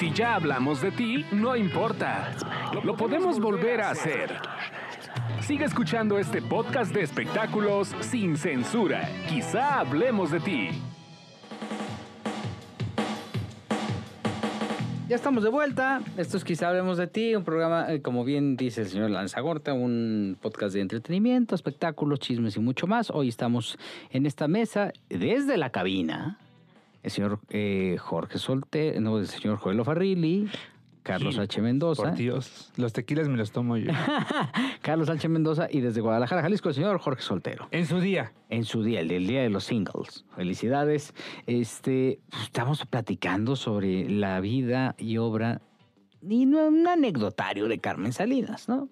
Si ya hablamos de ti, no importa. Lo podemos volver a hacer. Sigue escuchando este podcast de espectáculos sin censura. Quizá hablemos de ti. Ya estamos de vuelta. Esto es Quizá Hablemos de Ti, un programa, eh, como bien dice el señor Lanzagorta, un podcast de entretenimiento, espectáculos, chismes y mucho más. Hoy estamos en esta mesa desde la cabina. El señor eh, Jorge Solte, no, el señor Joel Farrilli, Carlos Sí, H. Mendoza. Por Dios, los tequilas me los tomo yo. Carlos H. Mendoza y desde Guadalajara, Jalisco, el señor Jorge Soltero. en su día. En su día, el día de los singles. Felicidades. Este, pues, estamos platicando sobre la vida y obra y no, un anecdotario de Carmen Salinas, ¿no?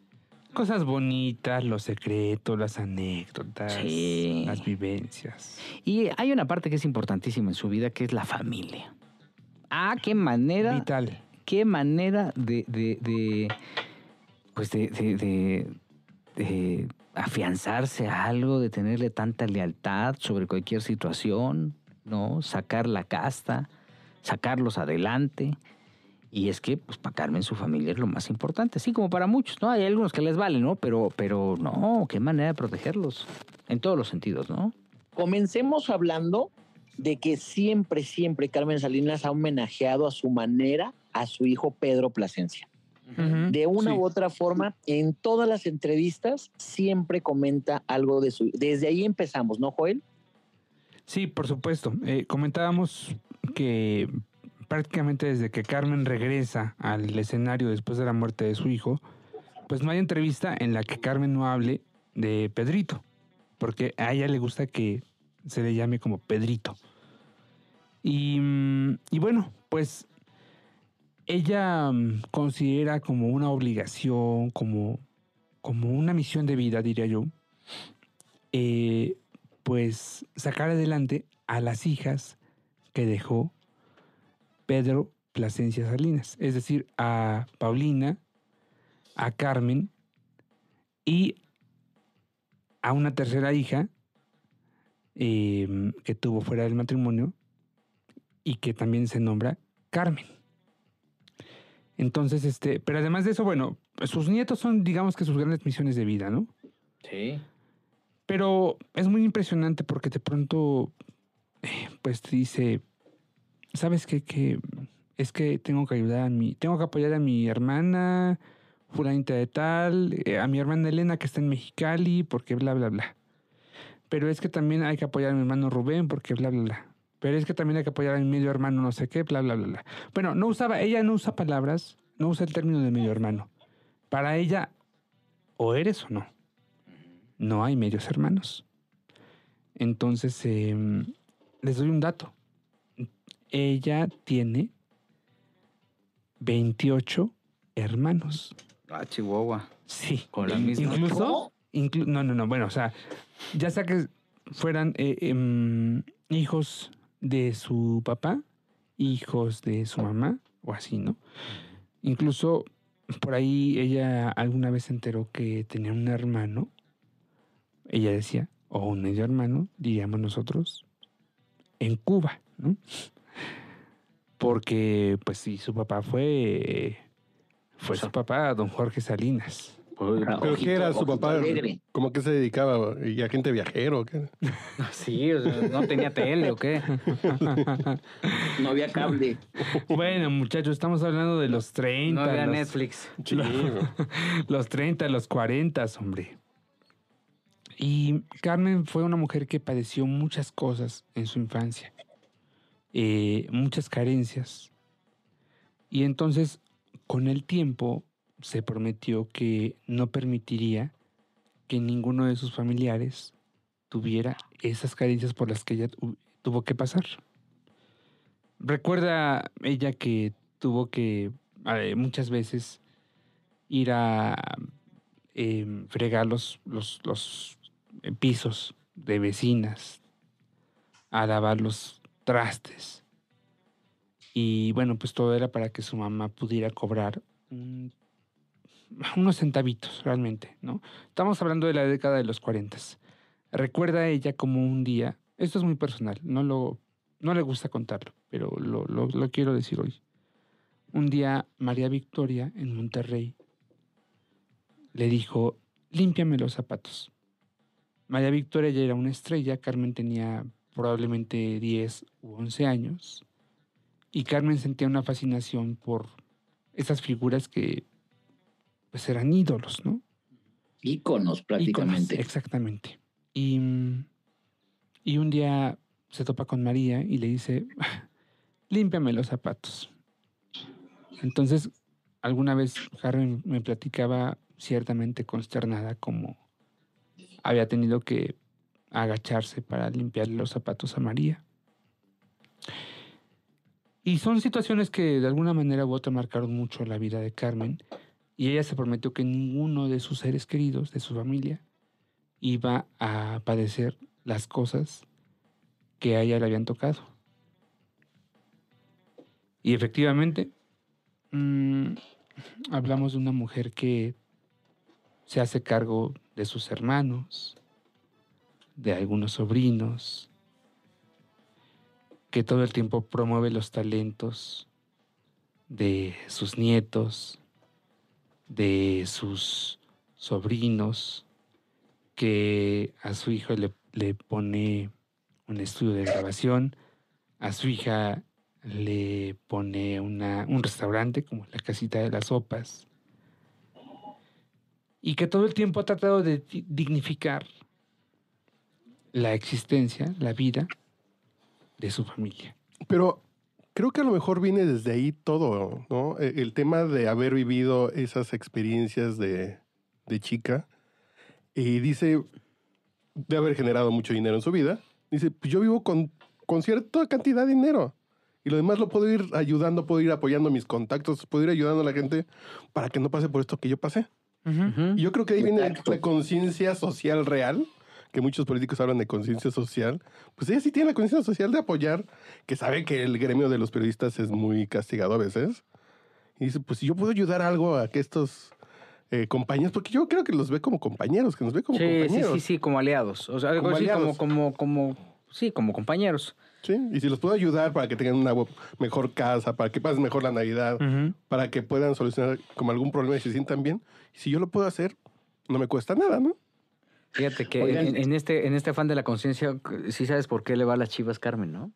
Cosas bonitas, los secretos, las anécdotas, Sí. las vivencias. Y hay una parte que es importantísima en su vida, que es la familia. Ah, qué manera, Vital. qué manera de, de, de, pues de, de, de- de afianzarse a algo, de tenerle tanta lealtad sobre cualquier situación, ¿no? Sacar la casta, sacarlos adelante. Y es que, pues, para Carmen su familia es lo más importante, así como para muchos, ¿no? Hay algunos que les valen, ¿no? Pero, pero no, qué manera de protegerlos, en todos los sentidos, ¿no? Comencemos hablando de que siempre, siempre Carmen Salinas ha homenajeado a su manera a su hijo Pedro Plasencia. De una Sí. u otra forma, en todas las entrevistas siempre comenta algo de su... Desde ahí empezamos, ¿no, Joel? Sí, por supuesto. Eh, comentábamos que prácticamente desde que Carmen regresa al escenario después de la muerte de su hijo, pues no hay entrevista en la que Carmen no hable de Pedrito, porque a ella le gusta que se le llame como Pedrito. Y, mm, bueno, pues ella mm, considera como una obligación, como, como una misión de vida, diría yo, eh, pues sacar adelante a las hijas que dejó Pedro Plasencia Salinas, es decir, a Paulina, a Carmen y a una tercera hija eh, que tuvo fuera del matrimonio y que también se nombra Carmen. Entonces, este, pero además de eso, bueno, sus nietos son, digamos que sus grandes misiones de vida, ¿no? Sí. Pero es muy impresionante porque de pronto, eh, pues te dice, ¿sabes qué? Que es que tengo que ayudar a mi, tengo que apoyar a mi hermana, fulanita de tal, eh, a mi hermana Elena que está en Mexicali, porque bla, bla, bla. Pero es que también hay que apoyar a mi hermano Rubén, porque bla, bla, bla. Pero es que también hay que apoyar a mi medio hermano, no sé qué, bla, bla, bla, bla. Bueno, no usaba, ella no usa palabras, no usa el término de medio hermano. Para ella, o eres o no no hay medios hermanos. Entonces, eh, les doy un dato. Ella tiene 28 hermanos. Ah, Chihuahua. Sí. Con la misma. Incluso, inclu- no, no, no, bueno, o sea, ya sea que fueran eh, em, hijos de su papá, hijos de su mamá, o así, ¿no? Incluso por ahí ella alguna vez se enteró que tenía un hermano, ella decía, o un medio hermano, diríamos nosotros, en Cuba, ¿no? Porque, pues sí, su papá fue, fue su papá, don Jorge Salinas. ¿Pero qué era su Ojito papá? alegre. ¿Cómo que se dedicaba? ¿Y agente viajero? o ¿Qué? Sí, o sea, no tenía tele o qué. No había cable. Bueno, muchachos, estamos hablando de los 30. No había los, Netflix. Sí, los 30, los 40, hombre. Y Carmen fue una mujer que padeció muchas cosas en su infancia, eh, muchas carencias. Y entonces, con el tiempo, se prometió que no permitiría que ninguno de sus familiares tuviera esas carencias por las que ella tu- tuvo que pasar. Recuerda ella que tuvo que eh, muchas veces ir a eh, fregar los, los, los eh, pisos de vecinas, a lavar los trastes. Y bueno, pues todo era para que su mamá pudiera cobrar un- unos centavitos realmente, ¿no? Estamos hablando de la década de los 40. Recuerda ella como un día, esto es muy personal, no, lo, no le gusta contarlo, pero lo, lo- lo quiero decir hoy. un día María Victoria en Monterrey le dijo, límpiame los zapatos. María Victoria ya era una estrella, Carmen tenía probablemente 10 u 11 años, y Carmen sentía una fascinación por esas figuras que pues eran ídolos, ¿no? Íconos prácticamente. Exactamente. Y, y un día se topa con María y le dice, límpiame los zapatos. Entonces, alguna vez Carmen me platicaba ciertamente consternada como había tenido que agacharse para limpiarle los zapatos a María. Y son situaciones que de alguna manera u otra marcaron mucho la vida de Carmen y ella se prometió que ninguno de sus seres queridos, de su familia, iba a padecer las cosas que a ella le habían tocado. Y efectivamente, mmm, hablamos de una mujer que se hace cargo de sus hermanos, de algunos sobrinos, que todo el tiempo promueve los talentos de sus nietos, de sus sobrinos, que a su hijo le, le pone un estudio de grabación, a su hija le pone una, un restaurante como la casita de las sopas, y que todo el tiempo ha tratado de dignificar la existencia, la vida de su familia. Pero creo que a lo mejor viene desde ahí todo, ¿no? E, el tema de haber vivido esas experiencias de, de chica y dice, de haber generado mucho dinero en su vida, dice, pues yo vivo con, con cierta cantidad de dinero. Y lo demás lo puedo ir ayudando, puedo ir apoyando mis contactos, puedo ir ayudando a la gente para que no pase por esto que yo pasé. Y yo creo que ahí viene la conciencia social real, que muchos políticos hablan de conciencia social. Pues ella sí tiene la conciencia social de apoyar, que sabe que el gremio de los periodistas es muy castigado a veces. Y dice, pues si yo puedo ayudar algo a que estos eh, compañeros, porque yo creo que los ve como compañeros, que nos ve como compañeros. Sí, sí, sí, como aliados. O sea, como, aliados. como, como, como, sí, como compañeros. Sí, y si los puedo ayudar para que tengan una mejor casa, para que pasen mejor la Navidad, para que puedan solucionar como algún problema y se sientan bien, si yo lo puedo hacer, no me cuesta nada, ¿no? Fíjate que en, este, en este afán de la conciencia, sí sabes por qué le va a las chivas Carmen, ¿no?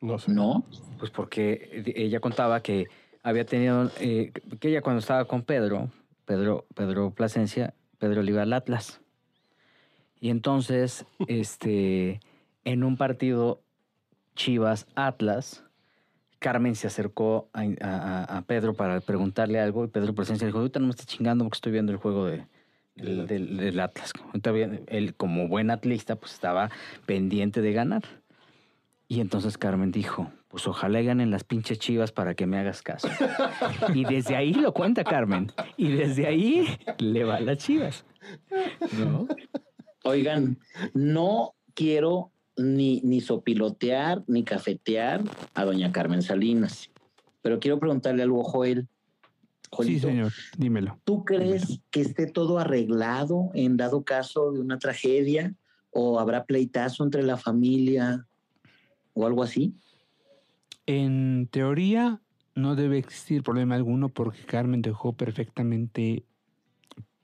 No sé. No. Pues porque ella contaba que había tenido, eh, que ella cuando estaba con Pedro, Pedro, Pedro Plasencia, Pedro le iba al Atlas. Y entonces, este, en un partido Chivas Atlas, Carmen se acercó a, Pedro para preguntarle algo y Pedro Presencia dijo, ahorita no me estés chingando porque estoy viendo el juego de, del, Atlas. Él como buen atlista pues estaba pendiente de ganar. Y entonces Carmen dijo, pues ojalá ganen las pinches chivas para que me hagas caso. y desde ahí lo cuenta Carmen. Y desde ahí le va a las chivas. ¿No? Oigan, no quiero ni, ni sopilotear, ni cafetear a doña Carmen Salinas. Pero quiero preguntarle algo, Joel. Sí, señor, dímelo. ¿Tú crees que esté todo arreglado en dado caso de una tragedia? ¿O habrá pleitazo entre la familia o algo así? En teoría, no debe existir problema alguno porque Carmen dejó perfectamente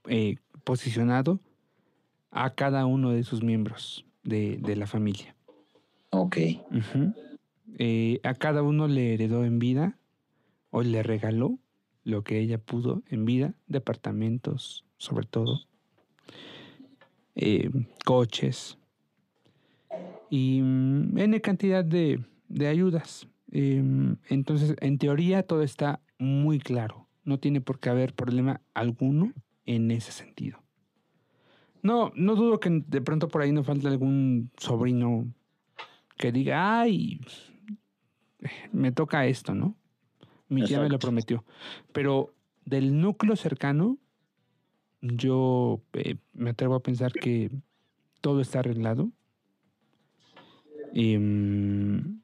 eh, posicionado a cada uno de sus miembros de, la familia. Ok. Eh, a cada uno le heredó en vida o le regaló lo que ella pudo en vida, departamentos sobre todo, eh, coches y mm, N cantidad de, de ayudas. Em, entonces, en teoría todo está muy claro. No tiene por qué haber problema alguno en ese sentido. No, no dudo que de pronto por ahí no falte algún sobrino que diga, ay, me toca esto, ¿no? Mi tía me lo prometió. Pero del núcleo cercano, yo eh, me atrevo a pensar que todo está arreglado. Y, mm,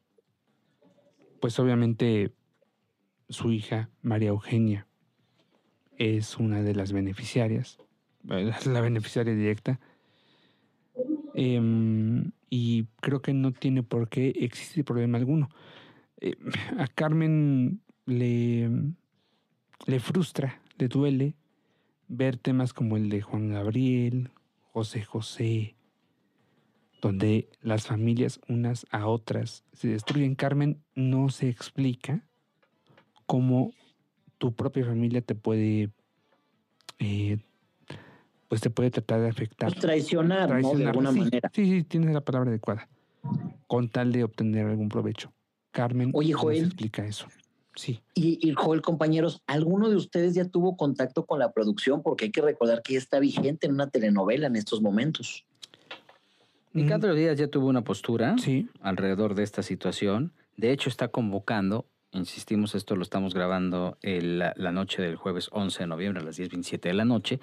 pues obviamente su hija, María Eugenia, es una de las beneficiarias la beneficiaria directa. Em, y creo que no tiene por qué existir problema alguno. Eh, a Carmen le, le frustra, le duele ver temas como el de Juan Gabriel, José José, donde las familias unas a otras se destruyen. Carmen, no se explica cómo tu propia familia te puede, eh, pues te puede tratar de afectar. Pues traicionar, ¿no? De Traicionar, alguna sí, manera. Sí, sí, tienes la palabra adecuada. Con tal de obtener algún provecho. Carmen Oye, no se explica eso. Sí. Y, y Joel, compañeros, ¿alguno de ustedes ya tuvo contacto con la producción? Porque hay que recordar que ya está vigente en una telenovela en estos momentos. Nicandro Díaz ya tuvo una postura Mm, Sí. alrededor de esta situación. De hecho, está convocando, insistimos, esto lo estamos grabando el- la, la noche del jueves 11 de noviembre a las 10.27 de la noche.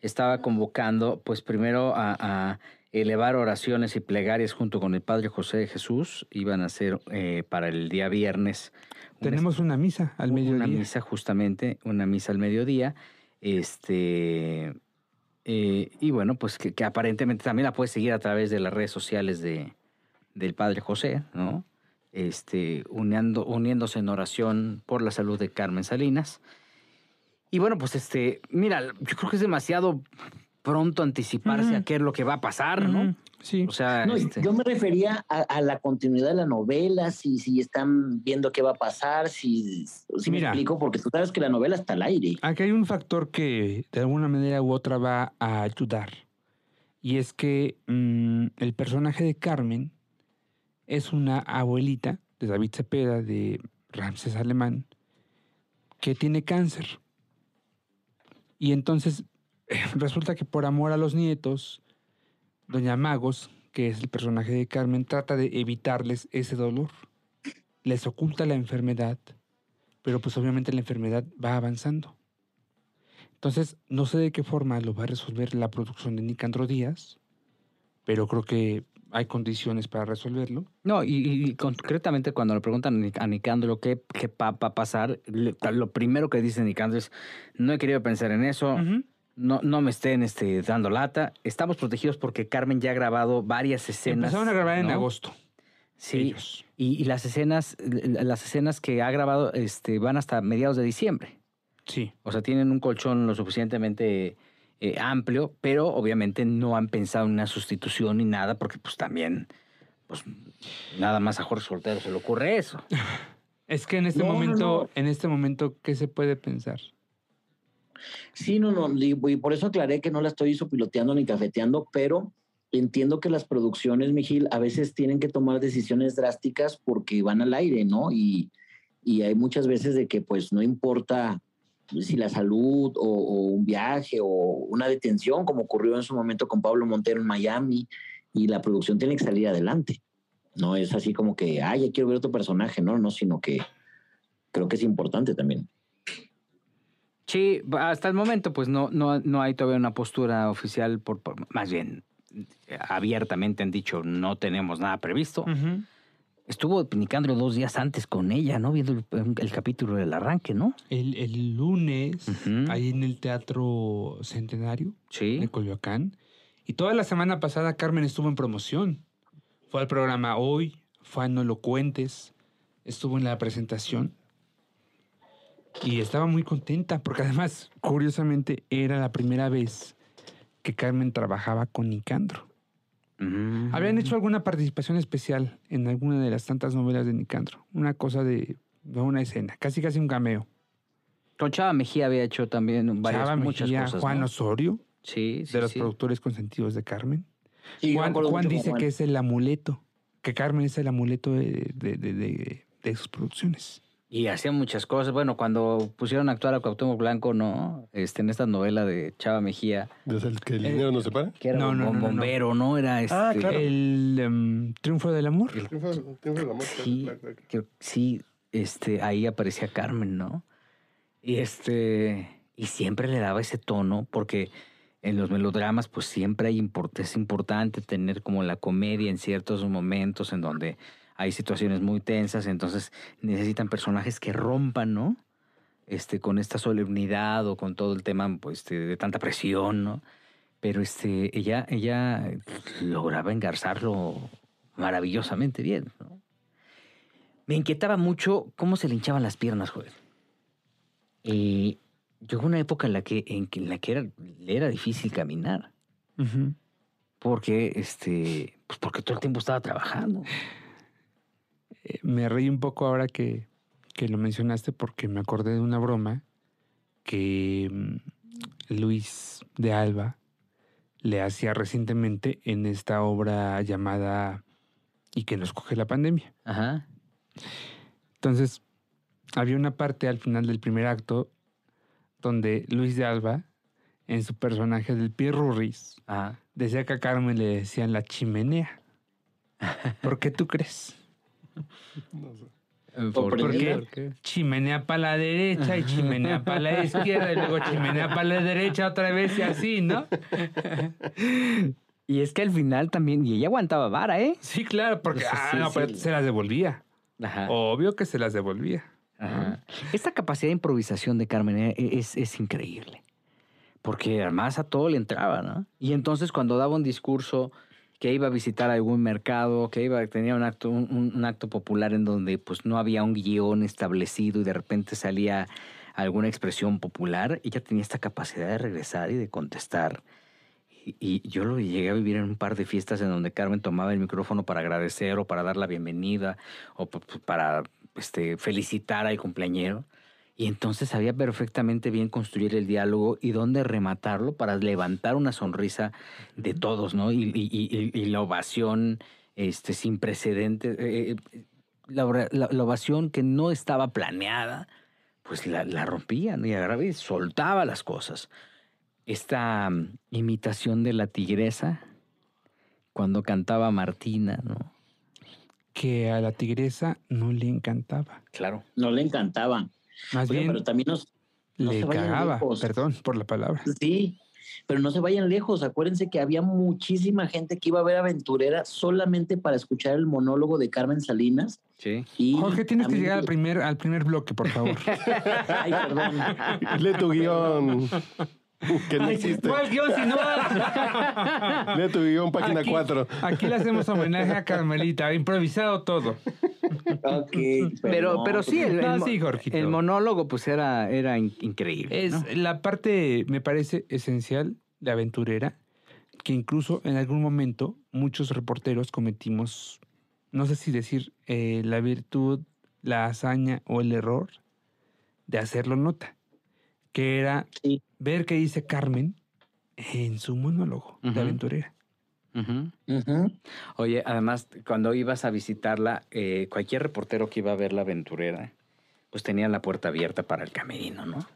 Estaba convocando, pues primero a, a elevar oraciones y plegarias junto con el Padre José de Jesús. Iban a ser eh, para el día viernes. una Tenemos una misa al mediodía. una misa, justamente, una misa al mediodía. Este. eh, y bueno, pues que, que aparentemente también la puedes seguir a través de las redes sociales de, del Padre José, ¿no? Este, uniendo, uniéndose en oración por la salud de Carmen Salinas. Y bueno, pues este, mira, yo creo que es demasiado pronto anticiparse a qué es lo que va a pasar, ¿no? Sí. O sea, No, este, yo me refería a, a la continuidad de la novela, si, si están viendo qué va a pasar, si, si me Mira. explico, porque tú sabes que la novela está al aire. Aquí hay un factor que de alguna manera u otra va a ayudar. Y es que mm, el personaje de Carmen es una abuelita de David Cepeda, de Ramses Alemán, que tiene cáncer. Y entonces resulta que por amor a los nietos, Doña Magos, que es el personaje de Carmen, trata de evitarles ese dolor. Les oculta la enfermedad, pero pues obviamente la enfermedad va avanzando. Entonces, no sé de qué forma lo va a resolver la producción de Nicandro Díaz, pero creo que hay condiciones para resolverlo. No, y, y concretamente cuando le preguntan a Nic- a Nicandro qué, qué va a pasar, lo primero que dice Nicandro es, no he querido pensar en eso. No, no me estén este, dando lata. Estamos protegidos porque Carmen ya ha grabado varias escenas. Empezaron a grabar en agosto. Sí, ellos. y, y las escenas, las escenas que ha grabado este, van hasta mediados de diciembre. Sí. O sea, tienen un colchón lo suficientemente eh, amplio, pero obviamente no han pensado en una sustitución ni nada, porque pues también, pues nada más a Jorge Soltero se le ocurre eso. Es que en este No, no, momento, no. en este momento, ¿qué se puede pensar? Sí, no, no, y por eso aclaré que no la estoy piloteando ni cafeteando, pero entiendo que las producciones, Mijil, a veces tienen que tomar decisiones drásticas porque van al aire, ¿no? Y, y hay muchas veces de que pues no importa si la salud o, o un viaje o una detención, como ocurrió en su momento con Pablo Montero en Miami, y la producción tiene que salir adelante. No es así como que, ay, ya quiero ver otro personaje, no, no, sino que creo que es importante también. Sí, hasta el momento pues no, no, no hay todavía una postura oficial, por, por- más bien abiertamente han dicho no tenemos nada previsto. Estuvo Nicandro dos días antes con ella, ¿no? Viendo el, el capítulo del arranque, ¿no? El, el lunes, ahí en el Teatro Centenario Sí. de Coyoacán. Y toda la semana pasada Carmen estuvo en promoción. Fue al programa Hoy, fue a No Lo Cuentes, estuvo en la presentación. Y estaba muy contenta, porque además, curiosamente, era la primera vez que Carmen trabajaba con Nicandro. Mm. Habían hecho alguna participación especial en alguna de las tantas novelas de Nicandro. Una cosa de, de una escena, casi casi un cameo. Con Chava Mejía había hecho también varias, Chava muchas Mejía, cosas. Juan ¿no? Osorio, Sí, sí, de los sí. productores consentidos de Carmen. Sí, Juan, dice Juan. que es el amuleto, que Carmen es el amuleto de, de, de- de- de sus producciones. Y hacía muchas cosas. Bueno, cuando pusieron a actuar a Cuauhtémoc Blanco, ¿no? Este, en esta novela de Chava Mejía, Desde el que el Eh, dinero no se para. que era No, un no, no, no, no. bombero, ¿no? Era este. Ah, claro. El em, triunfo del amor. Triunfo, triunfo del amor. Sí, claro, claro, claro. creo que sí, este, ahí aparecía Carmen, ¿no? Y este, y siempre le daba ese tono, porque en los melodramas, pues siempre hay import- es importante tener como la comedia en ciertos momentos en donde hay situaciones muy tensas, entonces necesitan personajes que rompan, ¿no? Este, con esta solemnidad o con todo el tema, pues, este, de tanta presión, ¿no? Pero este, ella, ella lograba engarzarlo maravillosamente bien, ¿no? Me inquietaba mucho cómo se le hinchaban las piernas, joder. Y llegó una época en la que, en, la que era, le era difícil caminar. Ujú. Porque, este, pues porque todo el tiempo estaba trabajando. Eh, Me reí un poco ahora que, que lo mencionaste porque me acordé de una broma que mm, Luis de Alba le hacía recientemente en esta obra llamada Y que nos coge la pandemia. Ajá. Entonces, había una parte al final del primer acto donde Luis de Alba, en su personaje del Pierrurris, Ajá. decía que a Carmen le decían la chimenea. ¿Por qué tú crees? Eh, ¿Por ¿Por qué? qué? Chimenea para la derecha y chimenea para la izquierda y luego chimenea para la derecha otra vez y así, ¿no? Y es que al final también, y ella aguantaba vara, ¿eh? Sí, claro, porque Sí, ah, sí, no, pero sí. se las devolvía. Ajá. Obvio que se las devolvía. Ajá. Esta capacidad de improvisación de Carmen e- es, es increíble. Porque además a todo le entraba, ¿no? Y entonces cuando daba un discurso que iba a visitar algún mercado, que iba, tenía un acto, un, un- acto popular en donde pues no había un guion establecido y de repente salía alguna expresión popular, ella tenía esta capacidad de regresar y de contestar. Y, y yo lo llegué a vivir en un par de fiestas en donde Carmen tomaba el micrófono para agradecer o para dar la bienvenida o para este, felicitar al cumpleañero. Y entonces sabía perfectamente bien construir el diálogo y dónde rematarlo para levantar una sonrisa de todos, ¿no? Y, y- y- y la ovación este, sin precedentes, eh, eh, la, ora- la- la ovación que no estaba planeada, pues la, la rompía ¿no? y agarraba y soltaba las cosas. Esta mm, imitación de la tigresa cuando cantaba Martina, ¿no? Que a la tigresa no le encantaba. Claro. No le encantaba. Más Oye, bien pero también nos... no le se vayan cagaba. lejos. Perdón por la palabra. Sí, pero no se vayan lejos. Acuérdense que había muchísima gente que iba a ver Aventurera solamente para escuchar el monólogo de Carmen Salinas. Sí. Y Jorge, tienes que llegar al primer, al primer bloque, por favor. Ay, perdón. Lee tu guion. Que no existe. ¿Cuál guion si no? Lee tu guion, página Aquí- 4. Aquí le hacemos homenaje a Carmelita, improvisado todo. Pero, pero sí, el, No, el mo- sí, Jorgito. el monólogo pues era, era in- increíble. Es ¿no? la parte, me parece, esencial de aventurera, que incluso en algún momento muchos reporteros cometimos, no sé si decir eh, la virtud, la hazaña o el error de hacerlo nota, que era Sí. ver qué dice Carmen en su monólogo de aventurera. Ujú. Ujú. Oye, además, cuando ibas a visitarla, eh, cualquier reportero que iba a ver la aventurera, pues tenía la puerta abierta para el camerino, ¿no?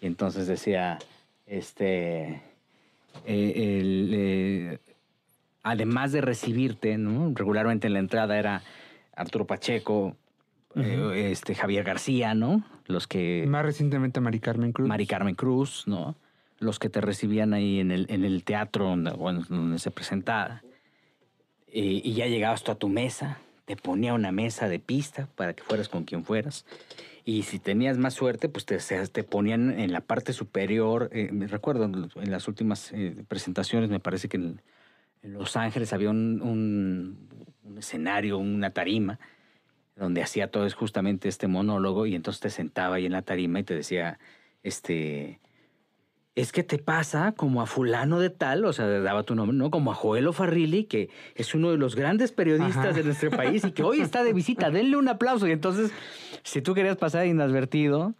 Y entonces decía, este, eh, el, eh, además de recibirte, ¿no? Regularmente en la entrada era Arturo Pacheco, eh, este, Javier García, ¿no? Los que... Más recientemente Mari Carmen Cruz. Mari Carmen Cruz, ¿no? Los que te recibían ahí en el, en el teatro donde, se presentaba. Y, y ya llegabas tú a tu mesa, te ponía una mesa de pista para que fueras con quien fueras. Y si tenías más suerte, pues te, te ponían en la parte superior. eh, me recuerdo en las últimas eh, presentaciones, me parece que en, Los Ángeles había un, un- escenario, una tarima, donde hacía todo justamente este monólogo y entonces te sentaba ahí en la tarima y te decía, este, es que te pasa como a fulano de tal, o sea, daba tu nombre, ¿no? Como a Joel Farrilli, que es uno de los grandes periodistas Ajá. de nuestro país y que hoy está de visita, denle un aplauso. Y entonces, si tú querías pasar inadvertido,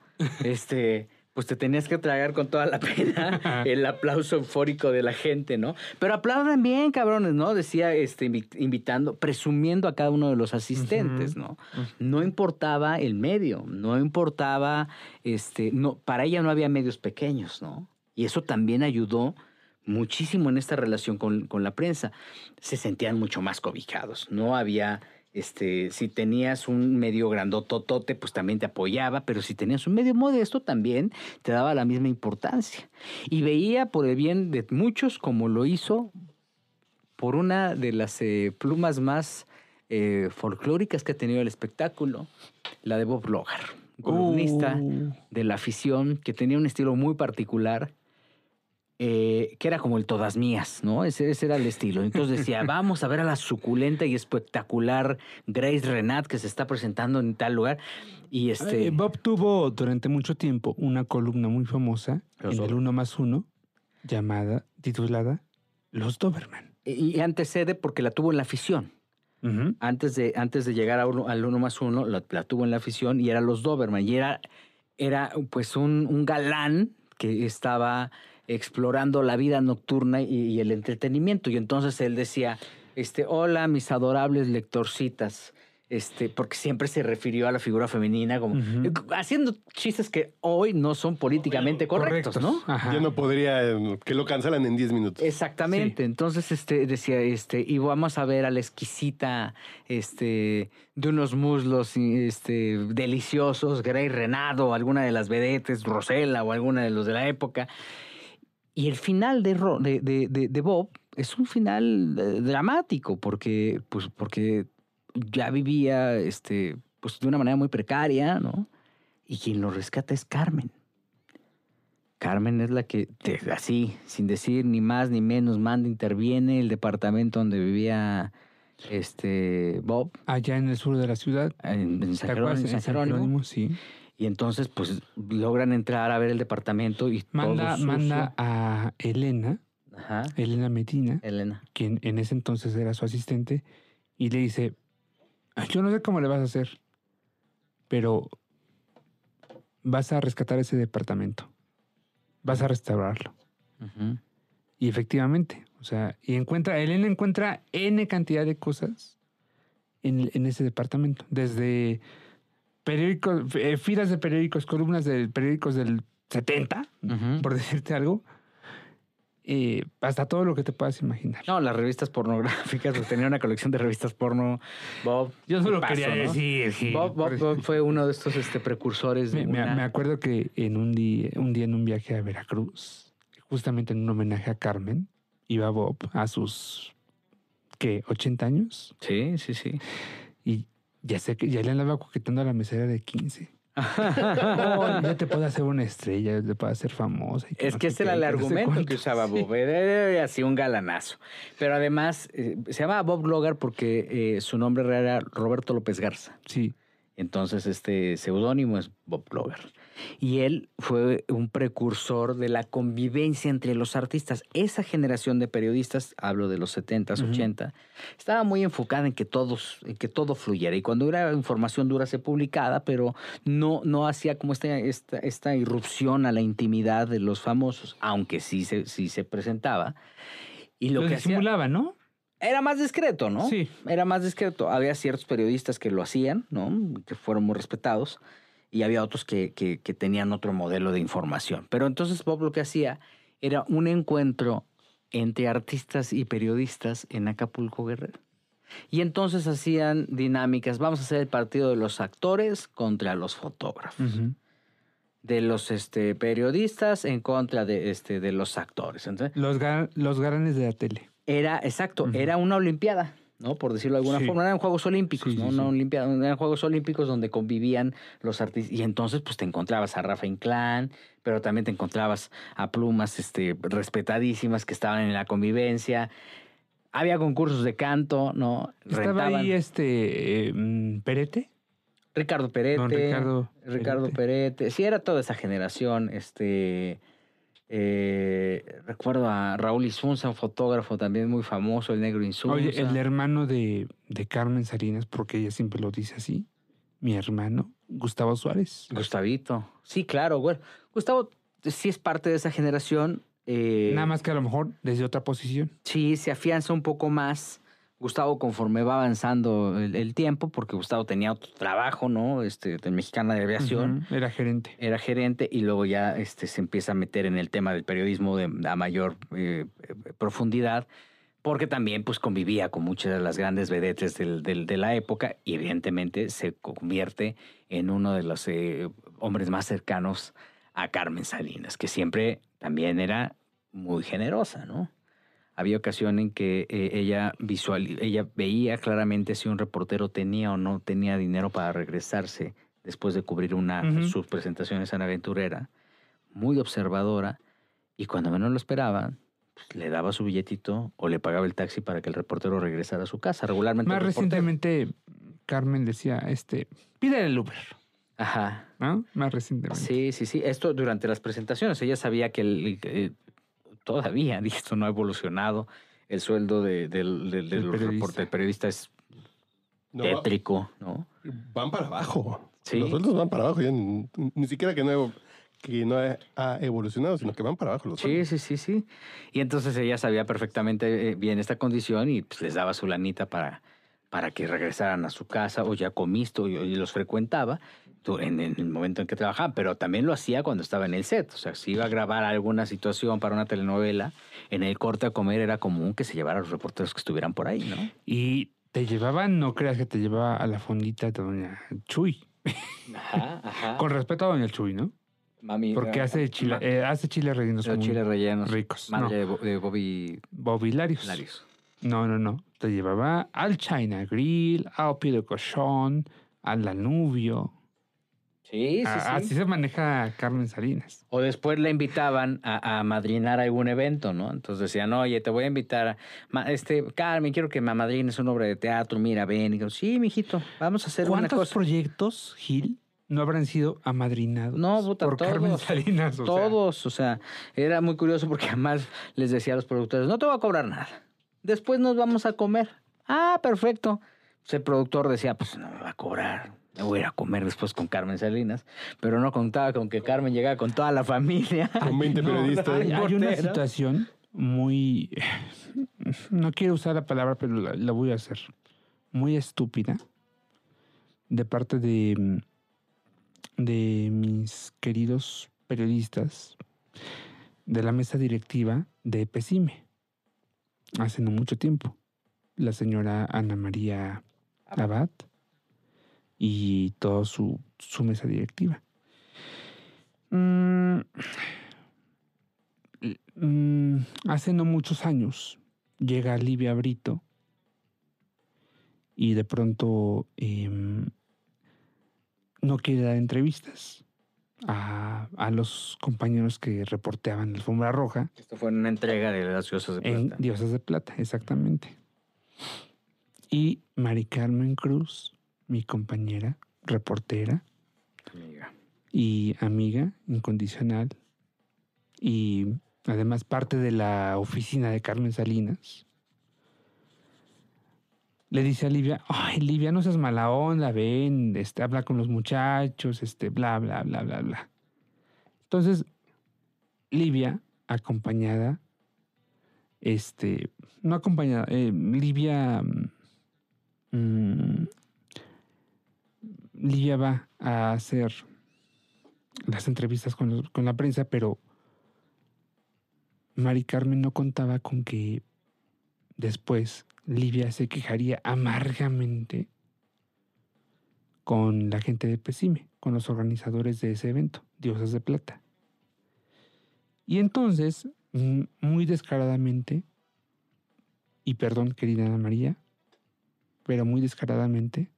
este, pues te tenías que tragar con toda la pena el aplauso eufórico de la gente, ¿no? Pero aplaudan bien, cabrones, ¿no? Decía, este, invi- invitando, presumiendo a cada uno de los asistentes, ¿no? No importaba el medio, no importaba, este, no, para ella no había medios pequeños, ¿no? Y eso también ayudó muchísimo en esta relación con, con la prensa. Se sentían mucho más cobijados, no había este, si tenías un medio grandototote, pues también te apoyaba, pero si tenías un medio modesto, también te daba la misma importancia. Y veía por el bien de muchos, como lo hizo por una de las eh, plumas más eh, folclóricas que ha tenido el espectáculo, la de Bob Logar, columnista Uh. de la afición que tenía un estilo muy particular eh, que era como el todas mías, ¿no? Ese, ese era el estilo. Entonces decía, vamos a ver a la suculenta y espectacular Grace Renat que se está presentando en tal lugar. Y este... Eh, Bob tuvo durante mucho tiempo una columna muy famosa Los en el Doberman. Uno más Uno, llamada, titulada Los Doberman. y antecede porque la tuvo en la afición. Antes de, antes de llegar a uno- al uno más uno, la, la tuvo en la afición y era los Doberman. Y era, era pues un, un galán que estaba explorando la vida nocturna y, y el entretenimiento. Y entonces él decía, este, hola, mis adorables lectorcitas. Este, porque siempre se refirió a la figura femenina como Ujú. haciendo chistes que hoy no son políticamente correctos, ¿no? Ajá. Ya no podría, eh, que lo cancelan en 10 minutos. Exactamente. Entonces, este, decía, este, y vamos a ver a la exquisita, este, de unos muslos, este, deliciosos, Grey Renado, alguna de las vedetes, Rosella o alguna de los de la época. Y el final de, Ro- de, de- de- de Bob es un final eh, dramático, porque, pues, porque ya vivía, este, pues, de una manera muy precaria, ¿no? Y quien lo rescata es Carmen. Carmen es la que, así, sin decir ni más ni menos, manda, interviene el departamento donde vivía este Bob, Allá en el sur de la ciudad. en, en ¿Te San? Jerónimo. En San Jerónimo, sí. Y entonces, pues, logran entrar a ver el departamento y Manda, todo manda a Elena, Ajá, Elena Medina, Elena. quien en ese entonces era su asistente, y le dice, "Ay, yo no sé cómo le vas a hacer, pero vas a rescatar ese departamento, vas a restaurarlo. Y efectivamente, o sea, y encuentra, Elena encuentra N cantidad de cosas en, en ese departamento, desde periódicos, eh, filas de periódicos, columnas de periódicos del 70, Ujú. por decirte algo, eh, hasta todo lo que te puedas imaginar. No, las revistas pornográficas, pues, tenía una colección de revistas porno. Bob. Yo solo tipazo, quería ¿no? decir, Bob, Bob- por- Bob fue uno de estos este, precursores de Me, me- una- me acuerdo que en un día, un día en un viaje a Veracruz, justamente en un homenaje a Carmen, iba Bob a sus, ¿qué? ¿80 años? Sí, sí, sí. Y ya sé que ya le andaba coquetando a la mesera de 15. Oh, ya te puedo hacer una estrella, ya te puedo hacer famosa. y Es no que ese era el que no argumento que usaba. Bob. Era así un galanazo. Pero además, eh, se llamaba Bob Logar porque eh, su nombre real era Roberto López Garza. Sí, Entonces, este seudónimo es Bob Logar. Y él fue un precursor de la convivencia entre los artistas. Esa generación de periodistas, hablo de los 70s, Ujú. 80, estaba muy enfocada en que, todos, en que todo fluyera. Y cuando era información dura se publicaba, pero no, no hacía como esta, esta, esta irrupción a la intimidad de los famosos, aunque sí se, sí se presentaba. Y lo, lo que hacía disimulaba, ¿no? era más discreto, ¿no? Sí. Era más discreto. Había ciertos periodistas que lo hacían, ¿no? Que fueron muy respetados. Y había otros que, que- que tenían otro modelo de información. Pero entonces Bob lo que hacía era un encuentro entre artistas y periodistas en Acapulco Guerrero. Y entonces hacían dinámicas. Vamos a hacer el partido de los actores contra los fotógrafos. De los este, periodistas en contra de, este, de los actores. Entonces, Los, ga- los garanes de la tele. era, exacto, era una olimpiada, ¿no? Por decirlo de alguna Sí. forma. Eran Juegos Olímpicos, Sí, ¿no? sí, olimpiada, eran Juegos Olímpicos donde convivían los artistas. Y entonces, pues te encontrabas a Rafa Inclán, pero también te encontrabas a plumas este, respetadísimas que estaban en la convivencia. Había concursos de canto, ¿no? Estaba Rentaban. ahí este eh, Perete. Ricardo Perete. Don Ricardo Ricardo Perete. Perete. Sí, era toda esa generación. Este. Eh, recuerdo a Raúl Isunza, un fotógrafo también muy famoso, el negro Insunza. Oye, el hermano de, de Carmen Salinas, porque ella siempre lo dice así, mi hermano, Gustavo Suárez. Gustavito. Sí, claro, güey. Gustavo sí es parte de esa generación. eh, Nada más que a lo mejor desde otra posición. Sí, se afianza un poco más. Gustavo conforme va avanzando el, el tiempo, porque Gustavo tenía otro trabajo, ¿no? Este, de Mexicana de Aviación. Era gerente. Era gerente y luego ya este, se empieza a meter en el tema del periodismo de, a mayor eh, eh, profundidad, porque también pues convivía con muchas de las grandes vedetes del- del- de la época y evidentemente se convierte en uno de los eh, hombres más cercanos a Carmen Salinas, que siempre también era muy generosa, ¿no? Había ocasión en que eh, ella visual, ella veía claramente si un reportero tenía o no tenía dinero para regresarse después de cubrir una Ujú. sus presentaciones en Aventurera, muy observadora Y cuando menos lo esperaban, pues, le daba su billetito o le pagaba el taxi para que el reportero regresara a su casa. Regularmente. Más recientemente, Carmen decía, este, pídele el Uber, Ajá. ¿no? Más recientemente. Sí, sí, sí. Esto durante las presentaciones. Ella sabía que el- eh, todavía, esto no ha evolucionado, el sueldo de, del, del- de Del los periodista. reportes- del periodista es No, tétrico, ¿no? van para abajo. Sí. Los sueldos van para abajo. ya ni, ni siquiera que no, que no ha- evolucionado, sino que van para abajo los Sí, sueldos. sí, sí, sí. Y entonces ella sabía perfectamente eh, bien esta condición y pues, les daba su lanita para, para que regresaran a su casa o ya comisto y, y los frecuentaba en, el momento en que trabajaban, pero también lo hacía cuando estaba en el set. O sea, si iba a grabar alguna situación para una telenovela, en el corte a comer era común que se llevara a los reporteros que estuvieran por ahí, ¿no? Y te llevaban, no creas que te llevaba a la fondita de doña Chuy. Ajá, ajá. Con respeto a doña Chuy, ¿no? Mami. Porque ah, hace chile, eh, hace chiles rellenos los chiles rellenos. ricos. No, Madre de, Bo- de Bobby bobilarios. Larios. No, no, no. Te llevaba al China Grill, al Pie de Cochón, al Danubio. Sí, sí, A- sí. Así se maneja Carmen Salinas. O después le invitaban a, a madrinar algún evento, ¿no? Entonces decían, oye, te voy a invitar, a, este, Carmen, quiero que me amadrines una obra de teatro, mira, ven. Y digo, sí, mijito, vamos a hacer una ¿Cuántos cosa. proyectos, Gil, no habrán sido amadrinados No, puta, por Carmen todos. Salinas? O sea, Todos, o sea, era muy curioso porque además les decía a los productores, no te voy a cobrar nada. Después nos vamos a comer. Ah, perfecto. Pues el productor decía, pues no me va a cobrar. Me voy a ir a comer después con Carmen Salinas. Pero no contaba con que Carmen llegara con toda la familia. Con 20 No, periodistas. hay, hay una situación muy. No quiero usar la palabra, pero la, la voy a hacer. Muy estúpida. De parte de. de mis queridos periodistas de la mesa directiva de Pesime. Hace no mucho tiempo. La señora Ana María Abad y toda su, su mesa directiva. Mm, mm, hace no muchos años llega Livia Brito y de pronto em, no quiere dar entrevistas a, a los compañeros que reporteaban la alfombra roja Esto fue una entrega de las diosas de en plata. Diosas de Plata, exactamente. Y Mari Carmen Cruz, mi compañera, reportera Amiga. y amiga incondicional, y además parte de la oficina de Carmen Salinas, le dice a Livia, ay, Livia, no seas mala onda, ven, este, habla con los muchachos, este, bla, bla, bla, bla, bla. Entonces, Livia, acompañada, este, no acompañada, eh, Livia, mm, Livia va a hacer las entrevistas con, con la prensa, pero Mari Carmen no contaba con que después Livia se quejaría amargamente con la gente de Pesime, con los organizadores de ese evento, Diosas de Plata. Y entonces, mm, muy descaradamente, y perdón, querida Ana María, pero muy descaradamente,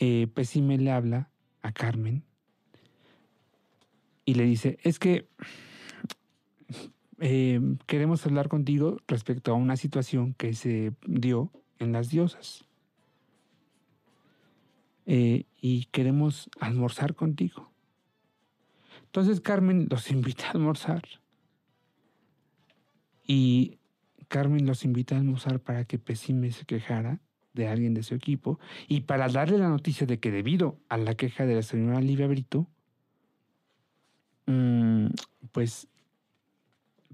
eh, Pesime le habla a Carmen y le dice, es que eh, queremos hablar contigo respecto a una situación que se dio en las diosas. Eh, y queremos almorzar contigo. Entonces Carmen los invita a almorzar. Y Carmen los invita a almorzar para que Pesime se quejara de alguien de su equipo y para darle la noticia de que debido a la queja de la señora Livia Brito, mm, pues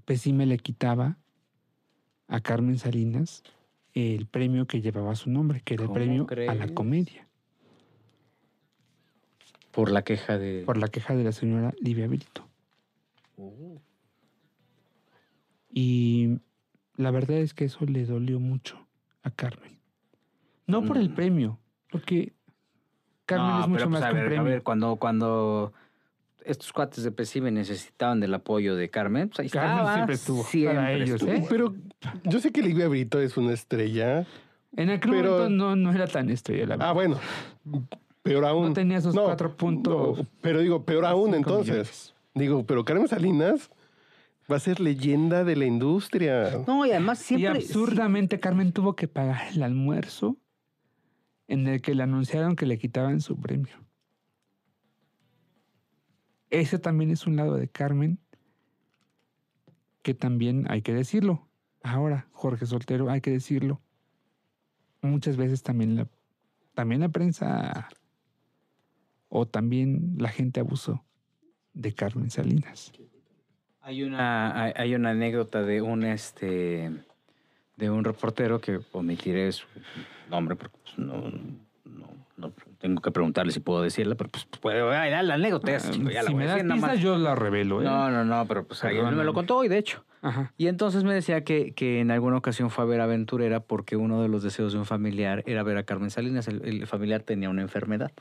Pesime le quitaba a Carmen Salinas el premio que llevaba su nombre, que era el ¿Cómo premio a la comedia, Por la queja de... por la queja de la señora Livia Brito. Uh. Y la verdad es que eso le dolió mucho a Carmen. No por el Mm. premio, porque Carmen No, es mucho pero, pues, más a que un premio. A ver, cuando, cuando estos cuates de Pesime necesitaban del apoyo de Carmen, pues ahí Carmen estaba. siempre estuvo para Siempre ellos, estuvo. ¿eh? Pero yo sé que Livia Brito es una estrella. En aquel pero- momento no, no era tan estrella la verdad. Ah, bueno. Peor aún. No tenía esos cuatro puntos no, pero digo, peor aún entonces. millones. Digo, pero Carmen Salinas va a ser leyenda de la industria. No, y además Y siempre... absurdamente Carmen tuvo que pagar el almuerzo en el que le anunciaron que le quitaban su premio. Ese también es un lado de Carmen que también hay que decirlo. Ahora, Jorge Soltero, hay que decirlo. Muchas veces también la, también la prensa o también la gente abusó de Carmen Salinas. Hay una, hay, una anécdota de un este de un reportero que omitiré su nombre porque pues, no, no, no tengo que preguntarle si puedo decirla, pero pues puedo ay, la anécdota es, chico, ya la si voy me a das más. yo la revelo. ¿eh? No, no, no, pero pues ayer me lo contó hoy, de hecho. Ajá. Y entonces me decía que, que en alguna ocasión fue a ver Aventurera porque uno de los deseos de un familiar era ver a Carmen Salinas. El, el familiar tenía una enfermedad.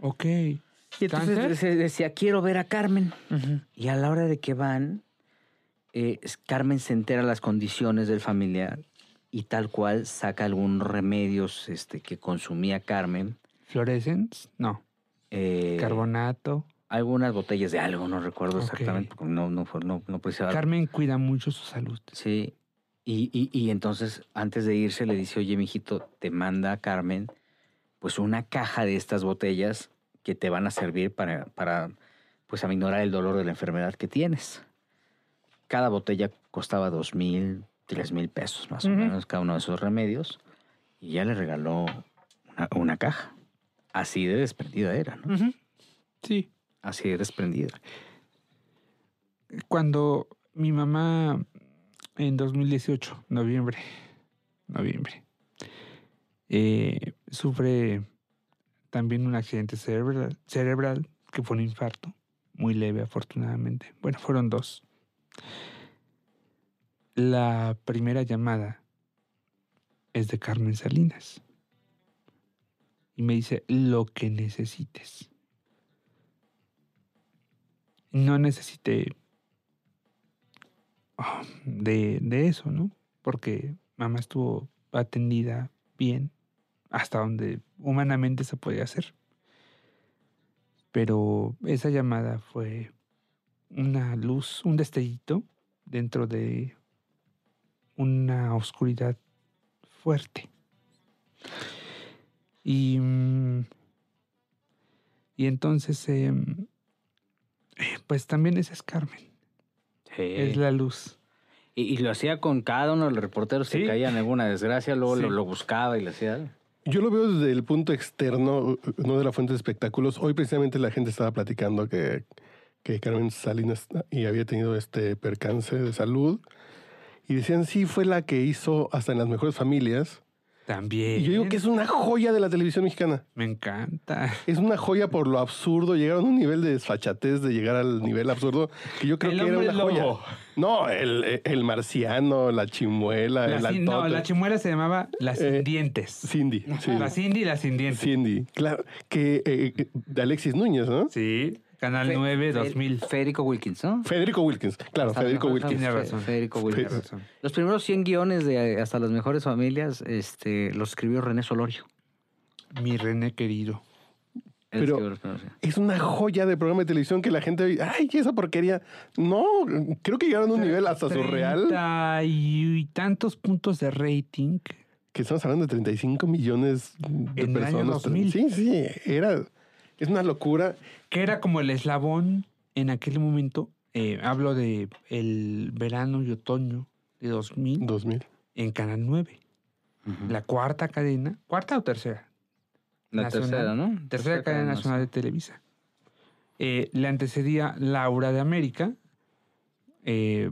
Ok. Y entonces se decía, quiero ver a Carmen. Y a la hora de que van, eh, Carmen se entera las condiciones del familiar y tal cual saca algunos remedios este, que consumía Carmen. Fluorescence, no. eh, Carbonato. Algunas botellas de algo, no recuerdo exactamente, porque no, no, no, no precisaba. Carmen cuida mucho su salud. Sí. Y, y, y entonces, antes de irse, le dice, oye, mijito, te manda Carmen, pues una caja de estas botellas que te van a servir para, para pues, aminorar el dolor de la enfermedad que tienes. Cada botella costaba dos mil, tres mil pesos, más o menos, cada uno de esos remedios. Y ya le regaló una, una caja. Así de desprendida era, ¿no? Sí. Así de desprendida. Cuando mi mamá en 2018, noviembre, noviembre, eh, sufre también un accidente cerebral, cerebral, que fue un infarto, muy leve afortunadamente. Bueno, fueron dos. La primera llamada es de Carmen Salinas. Y me dice, lo que necesites. No necesité ah, de, de eso, ¿no? Porque mamá estuvo atendida bien hasta donde humanamente se podía hacer. Pero esa llamada fue una luz, un destellito dentro de una oscuridad fuerte. Y, mm, y entonces, em, eh, pues también esa es Carmen, es la luz. Y, y lo hacía con cada uno de los reporteros Sí. que caían en alguna desgracia, luego Sí. lo, lo buscaba y le hacía. Yo lo veo desde el punto externo, no de la fuente de espectáculos. Hoy precisamente la gente estaba platicando que, que Carmen Salinas y había tenido este percance de salud. Y decían, sí, fue la que hizo hasta en las mejores familias. También. Y yo digo que es una joya de la televisión mexicana. Me encanta. Es una joya por lo absurdo. Llegaron a un nivel de desfachatez, de llegar al nivel absurdo, que yo creo El que era una joya. lobo. No, el, el marciano, la chimuela, La el sin- no, la chimuela se llamaba Las Sin Eh, Dientes. Cindy. sí. La Cindy y la Sin Dientes. Cindy. Claro, que eh, de Alexis Núñez, ¿no? Sí. Canal Fe- 9, Fe- 2000. Federico Wilkins, ¿no? Federico Wilkins. Claro, Hasta Federico Wilkins. Tiene familias, razón. Fe- Federico Wilkins. Tienes razón. Los primeros 100 guiones de Hasta las mejores familias este, los escribió René Solorio. Mi René querido. Pero- escribió los primeros 100. Es una joya de programa de televisión que la gente ve, ay, esa porquería. No, creo que llegaron a un nivel hasta surreal. Treinta y tantos puntos de rating. Que estamos hablando de 35 millones de En el año personas. 2000. Sí, sí, era. Es una locura. Que era como el eslabón en aquel momento. eh, hablo de el verano y otoño de 2000 2000. en Canal 9. Ujú. La cuarta cadena. ¿Cuarta o tercera? La nacional. tercera, ¿no? Tercera cadena nacional de Televisa. Eh, le antecedía Laura de América. eh,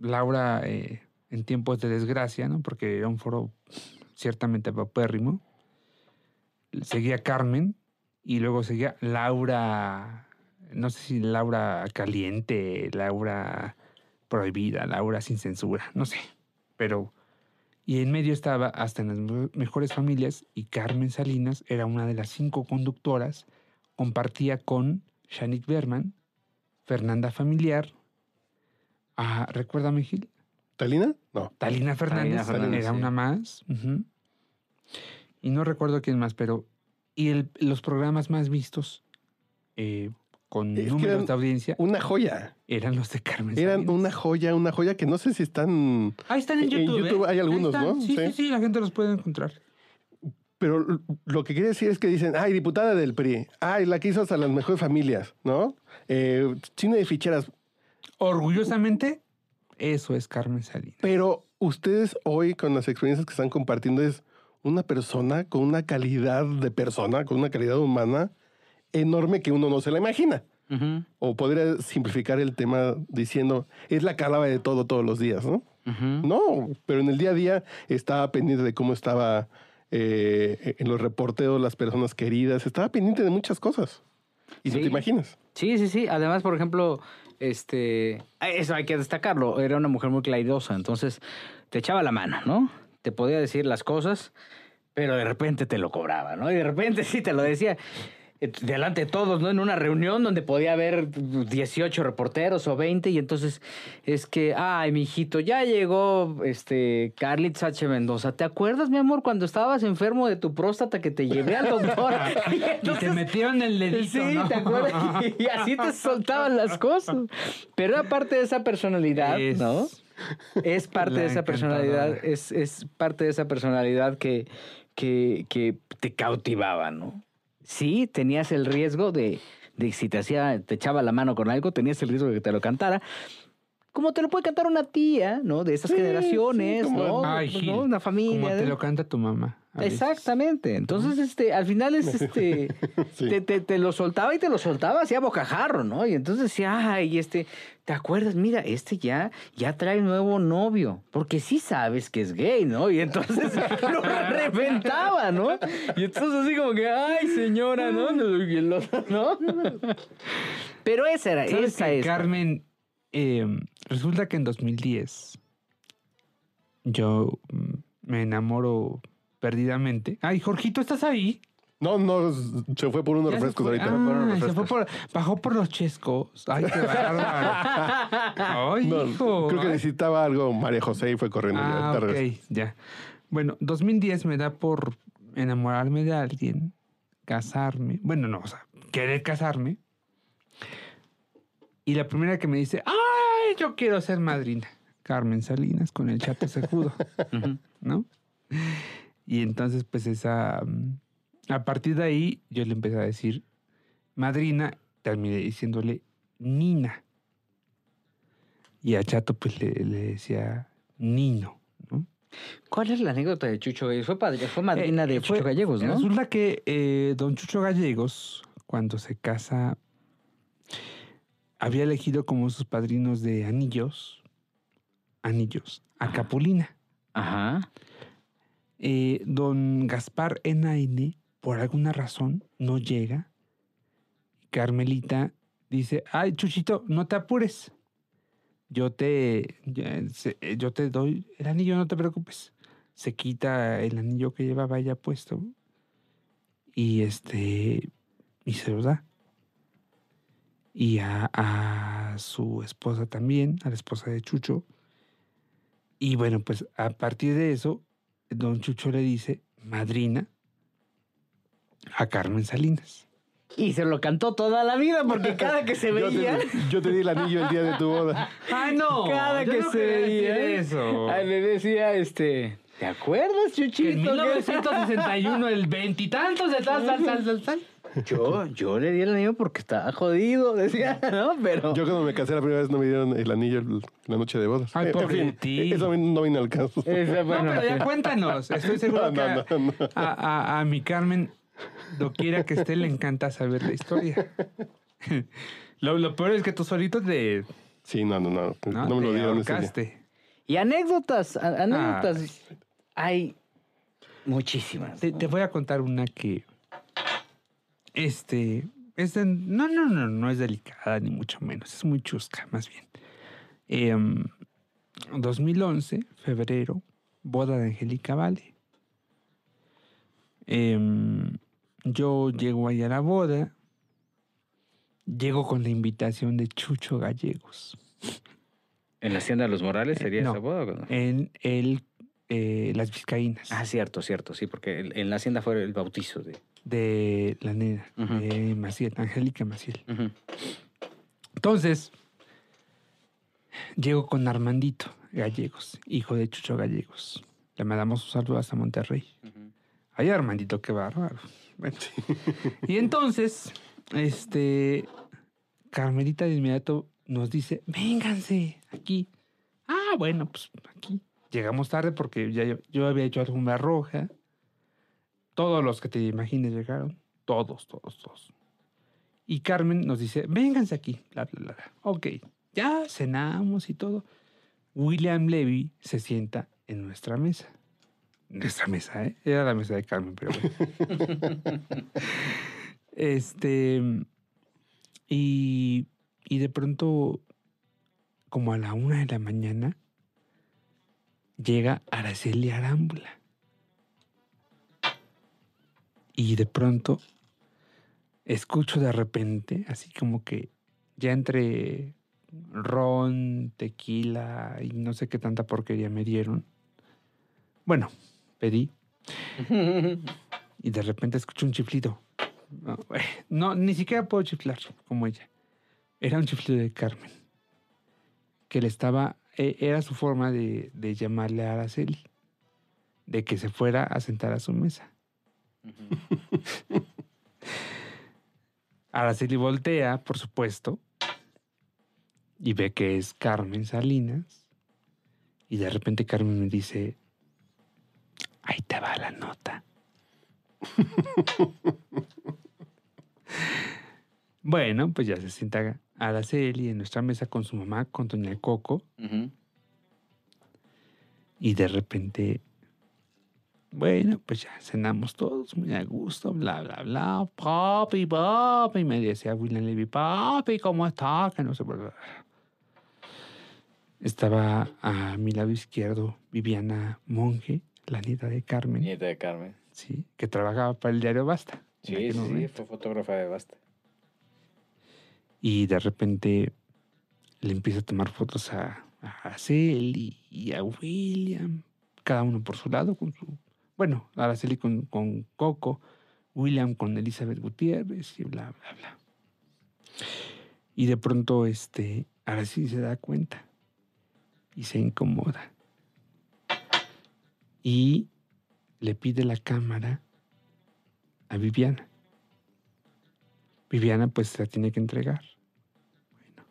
Laura eh, en tiempos de desgracia, ¿no? Porque era un foro ciertamente paupérrimo. Seguía Carmen y luego seguía Laura, no sé si Laura caliente, Laura prohibida, Laura sin censura, no sé. Pero y en medio estaba hasta en las me- mejores familias y Carmen Salinas era una de las cinco conductoras. Compartía con Shanik Berman, Fernanda Familiar, ah, recuérdame Gil, ¿Talina? No. Talina Fernández, Fernández, era sí. una más. Y no recuerdo quién más, pero... Y el- los programas más vistos, eh, con Es números de audiencia Una joya. eran los de Carmen Eran Salinas. una joya, una joya que no sé si están. Ahí están en en YouTube. YouTube ¿eh? hay algunos. ¿no? Sí, sí, Sí. sí, la gente los puede encontrar. Pero lo que quiere decir es que dicen, ay, diputada del PRI, ay, la que hizo hasta las mejores familias, ¿no? Eh, cine de ficheras. Orgullosamente, eso es Carmen Salinas. Pero ustedes hoy, con las experiencias que están compartiendo, es una persona con una calidad de persona, con una calidad humana enorme que uno no se la imagina. O podría simplificar el tema diciendo, es la calaba de todo todos los días, ¿no? No, pero en el día a día estaba pendiente de cómo estaba eh, en los reporteos las personas queridas, estaba pendiente de muchas cosas. Y no te imaginas. Sí, sí, sí. Además, por ejemplo, este, eso hay que destacarlo. Era una mujer muy claridosa, entonces te echaba la mano, ¿no? Te podía decir las cosas, pero de repente te lo cobraba, ¿no? Y de repente sí te lo decía eh, delante de todos, ¿no? En una reunión donde podía haber 18 reporteros o 20 y entonces es que, ay, mijito, ya llegó este Carlitz H. Mendoza. ¿Te acuerdas, mi amor, cuando estabas enfermo de tu próstata que te llevé al doctor? Y te metieron el dedito, Sí, ¿no? ¿te acuerdas? Y así te soltaban las cosas. Pero era parte de esa personalidad, Es ¿no? Es parte la de esa personalidad, es, es parte de esa personalidad que, que, que te cautivaba, ¿no? Sí, tenías el riesgo de, de si te hacía, te echaba la mano con algo, tenías el riesgo de que te lo cantara. Como te lo puede cantar una tía, ¿no? De esas Sí, generaciones, sí, ¿no? Ay, Pues, Gil, ¿no? Una familia. Como te lo canta tu mamá. Exactamente. Entonces, este, al final es este, Sí. te, te- te lo soltaba y te lo soltaba así a bocajarro, ¿no? Y entonces decía, ay, este, ¿te acuerdas? Mira, este ya, ya trae nuevo novio, porque sí sabes que es gay, ¿no? Y entonces lo reventaba, ¿no? Y entonces así como que, ay, señora, ¿no? Y el otro, ¿no? Pero esa era, ¿Sabes esa que es. Carmen, eh, resulta que en 2010 yo mm, me enamoro perdidamente. Ay, Jorgito, ¿estás ahí? No, no, se fue por unos refrescos ahorita. Ah, unos se fue refrescos. por, bajó por los chescos. Ay, qué bárbaro. Ay, No, hijo. creo que necesitaba algo María José y fue corriendo. ya, Ah, ok, regreso. ya. Bueno, 2010 me da por enamorarme de alguien, casarme. Bueno, no, o sea, querer casarme. Y la primera que me dice, ¡ay, yo quiero ser madrina! Carmen Salinas con el chato sejudo, Ujú. ¿no? Y entonces, pues esa... mm, A partir de ahí, yo le empecé a decir madrina, terminé diciéndole Nina. Y a Chato, pues le, le decía Nino, ¿no? ¿Cuál es la anécdota de Chucho Gallegos? Fue, padre- fue madrina Eh, de fue- Chucho Gallegos, ¿no? Resulta que eh, don Chucho Gallegos, cuando se casa, había elegido como sus padrinos de anillos, anillos, a Capulina. Ajá. Eh, don Gaspar N.A.N., por alguna razón, no llega. Carmelita dice, ay, Chuchito, no te apures. Yo te, ya, yo te doy el anillo, no te preocupes. Se quita el anillo que llevaba ella puesto y este, y se lo da. Y a, a su esposa también, a la esposa de Chucho. Y bueno, pues a partir de eso, don Chucho le dice, madrina, a Carmen Salinas. Y se lo cantó toda la vida porque cada que se Yo veía... te, yo te di el anillo el día de tu boda. ¡Ay, no! Cada yo que no se veía eso. ah, le decía, este, ¿te acuerdas, Que Chuchito? en que- 1961, el veintitantos de tal, tal, tal, tal, tal. Yo, yo le di el anillo porque estaba jodido, decía, ¿no? Pero Yo cuando me casé la primera vez no me dieron el anillo la noche de bodas. Ay, Eh, pobre en fin, ti. eso no vine al caso. Esa, No, pero ya cuéntanos. Estoy seguro No, que a, no, no, no. a- a- a mi Carmen, doquiera que esté, le encanta saber la historia. Lo, lo peor es que tú solito te, Sí, no, no, no. ¿no? No, me lo dieron ese. Y anécdotas, anécdotas. Hay muchísimas. Te, te voy a contar una que. Este. Es de- no, no, no, no es delicada, ni mucho menos. Es muy chusca, más bien. Em, 2011, febrero, boda de Angélica Vale. Em, yo llego ahí a la boda. Llego con la invitación de Chucho Gallegos. ¿En la Hacienda de los Morales sería No. esa boda? o no? En el eh, las vizcaínas Ah, cierto, cierto, sí, porque en la hacienda fue el bautizo de... de la nena, de Maciel, Angélica Maciel. Entonces, llego con Armandito Gallegos, hijo de Chucho Gallegos. Le mandamos un saludo hasta Monterrey. Ay, Armandito, qué bárbaro. Bueno. Y entonces, este, Carmelita de inmediato nos dice, vénganse aquí. Ah, bueno, pues aquí. Llegamos tarde porque ya yo, yo había hecho alfombra roja. Todos los que te imagines llegaron. Todos, todos, todos. Y Carmen nos dice, vénganse aquí. Bla, bla, bla. Ok, ya cenamos y todo. William Levy se sienta en nuestra mesa. Nuestra mesa, ¿eh? Era la mesa de Carmen, pero bueno. este. Y, y de pronto, como a la una de la mañana, llega Araceli Arámbula. Y de pronto escucho de repente, así como que ya entre ron, tequila y no sé qué tanta porquería me dieron. Bueno, pedí y de repente escucho un chiflido. No, no, ni siquiera puedo chiflar como ella. Era un chiflido de Carmen. Que le estaba. eh, Era su forma de, de llamarle a Araceli. De que se fuera a sentar a su mesa. Araceli voltea, por supuesto. Y ve que es Carmen Salinas. Y de repente Carmen me dice: Ahí te va la nota. bueno, pues ya se sienta Araceli en nuestra mesa con su mamá, con Doña Coco, y de repente, bueno, pues ya cenamos todos muy a gusto, bla, bla, bla. Papi, papi, me decía William Levy, papi, ¿cómo estás? Que no sé, bla. Estaba a mi lado izquierdo Viviana Monge, la nieta de Carmen. Nieta de Carmen. Sí, que trabajaba para el diario Basta. Sí, sí, momento. fue fotógrafa de Basta. Y de repente le empieza a tomar fotos a, a Araceli y a William, cada uno por su lado, con su. Bueno, Araceli con, con Coco, William con Elizabeth Gutiérrez y bla, bla, bla. Y de pronto, este, Araceli se da cuenta y se incomoda. Y le pide la cámara a Viviana. Viviana pues la tiene que entregar. Bueno,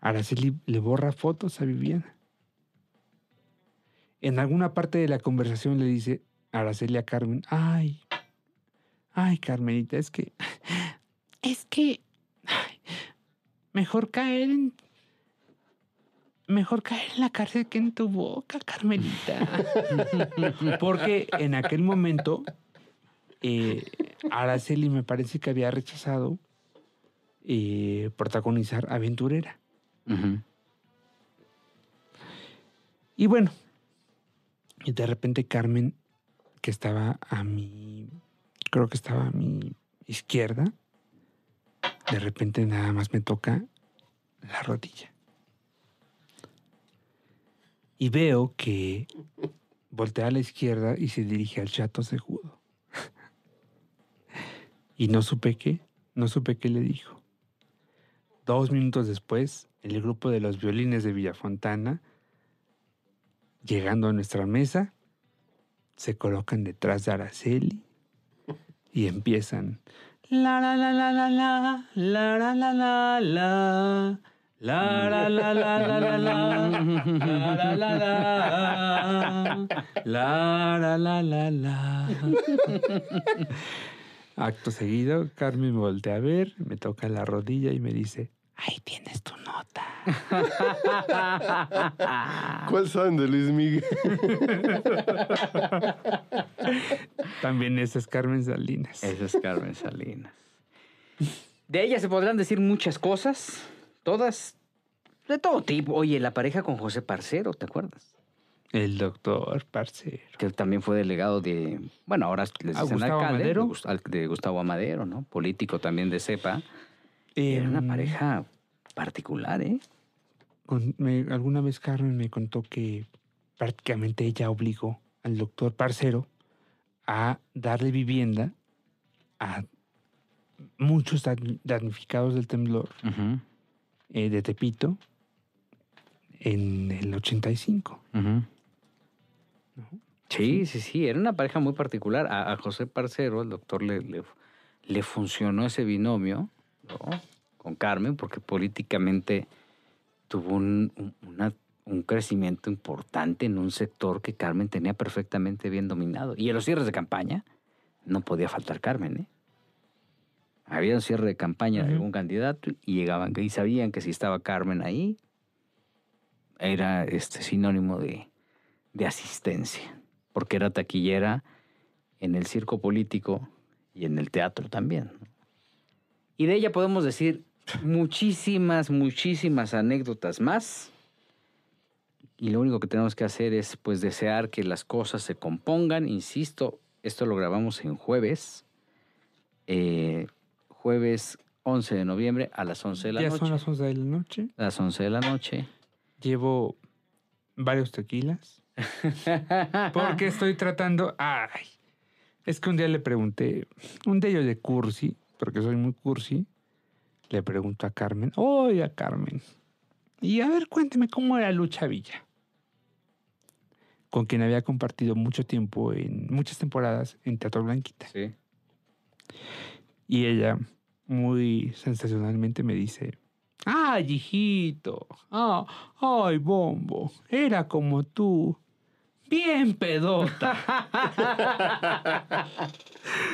Araceli le borra fotos a Viviana. En alguna parte de la conversación le dice Araceli a Carmen, ay, ay Carmenita, es que, es que, ay, mejor caer en, mejor caer en la cárcel que en tu boca, Carmelita. Porque en aquel momento eh, Araceli me parece que había rechazado eh, protagonizar Aventurera. Y bueno, y de repente Carmen, que estaba a mi, creo que estaba a mi izquierda, de repente nada más me toca la rodilla. Y veo que voltea a la izquierda y se dirige al chato segudo. Y no supe qué, no supe qué le dijo. Dos minutos después, el grupo de los violines de Villafontana, llegando a nuestra mesa, se colocan detrás de Araceli y empiezan. La la la la la la, la la la la la. La la la la la la la, la la la la, la la la. Acto seguido, Carmen me voltea a ver, me toca la rodilla y me dice, ahí tienes tu nota. ¿Cuál saben de Luis Miguel? También esa es Carmen Salinas. Esa es Carmen Salinas. De ella se podrán decir muchas cosas, todas, de todo tipo. Oye, la pareja con José Parcero, ¿te acuerdas? El doctor Parcero. Que también fue delegado de, bueno, ahora les ¿A dicen Gustavo alcalde, Amadero? De Gustavo Amadero, ¿no? Político también de cepa. Era una Em, pareja particular, ¿eh? con- me- alguna vez Carmen me contó que prácticamente ella obligó al doctor Parcero a darle vivienda a muchos damnificados del temblor eh, de Tepito en el 85. ujú. Sí, sí, sí, era una pareja muy particular. A, a José Parcero, el doctor, le, le, le funcionó ese binomio ¿no? con Carmen porque políticamente tuvo un, un- una- un crecimiento importante en un sector que Carmen tenía perfectamente bien dominado. Y en los cierres de campaña no podía faltar Carmen. ¿eh? Había un cierre de campaña de algún candidato y llegaban y sabían que si estaba Carmen ahí era este sinónimo de, de asistencia, porque era taquillera en el circo político y en el teatro también. ¿no? Y de ella podemos decir muchísimas, muchísimas anécdotas más. Y lo único que tenemos que hacer es pues desear que las cosas se compongan. Insisto, esto lo grabamos en jueves. eh, jueves 11 de noviembre a las 11 de la ya noche. son las 11 de la noche. A las 11 de la noche. Llevo varios tequilas. Porque estoy tratando. Ay, es que un día le pregunté, un de ellos de cursi, porque soy muy cursi, le pregunto a Carmen, oiga Carmen, y a ver, cuénteme cómo era Lucha Villa, con quien había compartido mucho tiempo en muchas temporadas en Teatro Blanquita. Sí. Y ella, muy sensacionalmente, me dice: ¡Ay, hijito! ¡Ah, ¡Ay, bombo! Era como tú. Bien pedota.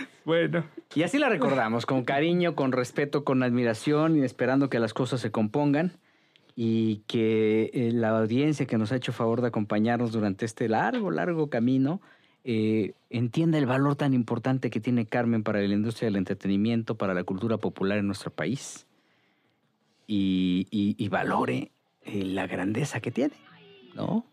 bueno, Y así la recordamos, con cariño, con respeto, con admiración y esperando que las cosas se compongan y que eh, la audiencia que nos ha hecho favor de acompañarnos durante este largo, largo camino eh, entienda el valor tan importante que tiene Carmen para la industria del entretenimiento, para la cultura popular en nuestro país y, valore eh, la grandeza que tiene, ¿no?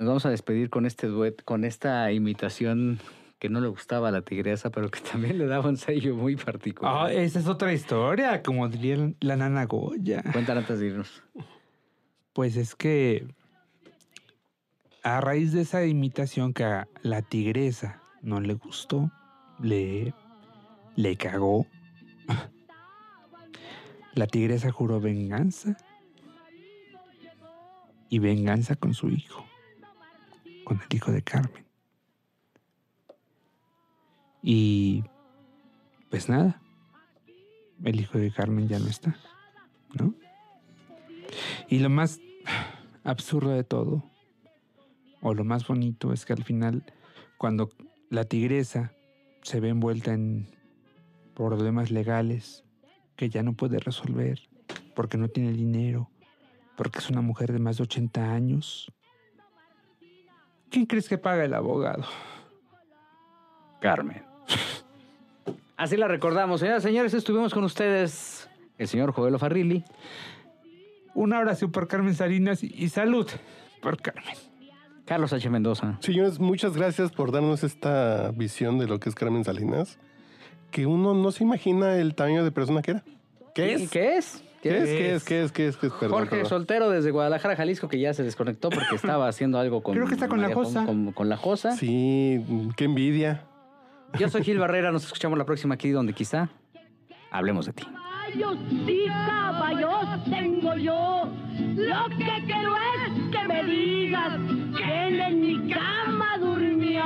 Nos vamos a despedir con este duet, con esta imitación que no le gustaba a la tigresa, pero que también le daba un sello muy particular. ah, esa es otra historia, como diría la nana Goya. Cuéntala antes de irnos. Pues es que a raíz de esa imitación que a la tigresa no le gustó, le, le cagó. La tigresa juró venganza y venganza con su hijo, con el hijo de Carmen. Y pues nada, el hijo de Carmen ya no está, ¿no? Y lo más absurdo de todo, o lo más bonito, es que al final, cuando la tigresa se ve envuelta en problemas legales que ya no puede resolver, porque no tiene dinero, porque es una mujer de más de 80 años, ¿quién crees que paga el abogado? Carmen. Así la recordamos. Señoras y señores, estuvimos con ustedes el señor Joel Farrilli. Una oración por Carmen Salinas y, salud por Carmen. Carlos H. Mendoza. Señores, muchas gracias por darnos esta visión de lo que es Carmen Salinas, que uno no se imagina el tamaño de persona que era. ¿Qué es? ¿Qué es? ¿Qué es? ¿Qué es? ¿Qué es? ¿Qué es? ¿Qué es? Perdón, Jorge perdón. Soltero desde Guadalajara, Jalisco, que ya se desconectó porque estaba haciendo algo con. Creo que está con la María Jo- Josa. Con, con la Josa. Sí, qué envidia. Yo soy Gil Barrera, nos escuchamos la próxima aquí donde quizá hablemos de ti. Caballos y caballos tengo yo. Lo que quiero es que me digas quién en mi cama durmió.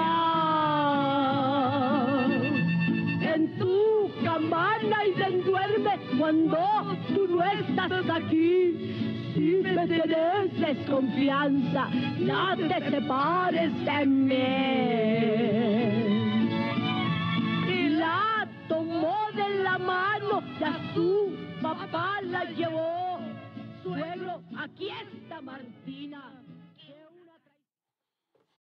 En tu campana y se duerme cuando tú no estás aquí. Si me tienes desconfianza, no te separes de mí de la mano y a su papá la llevó. Suegro, aquí está Martina.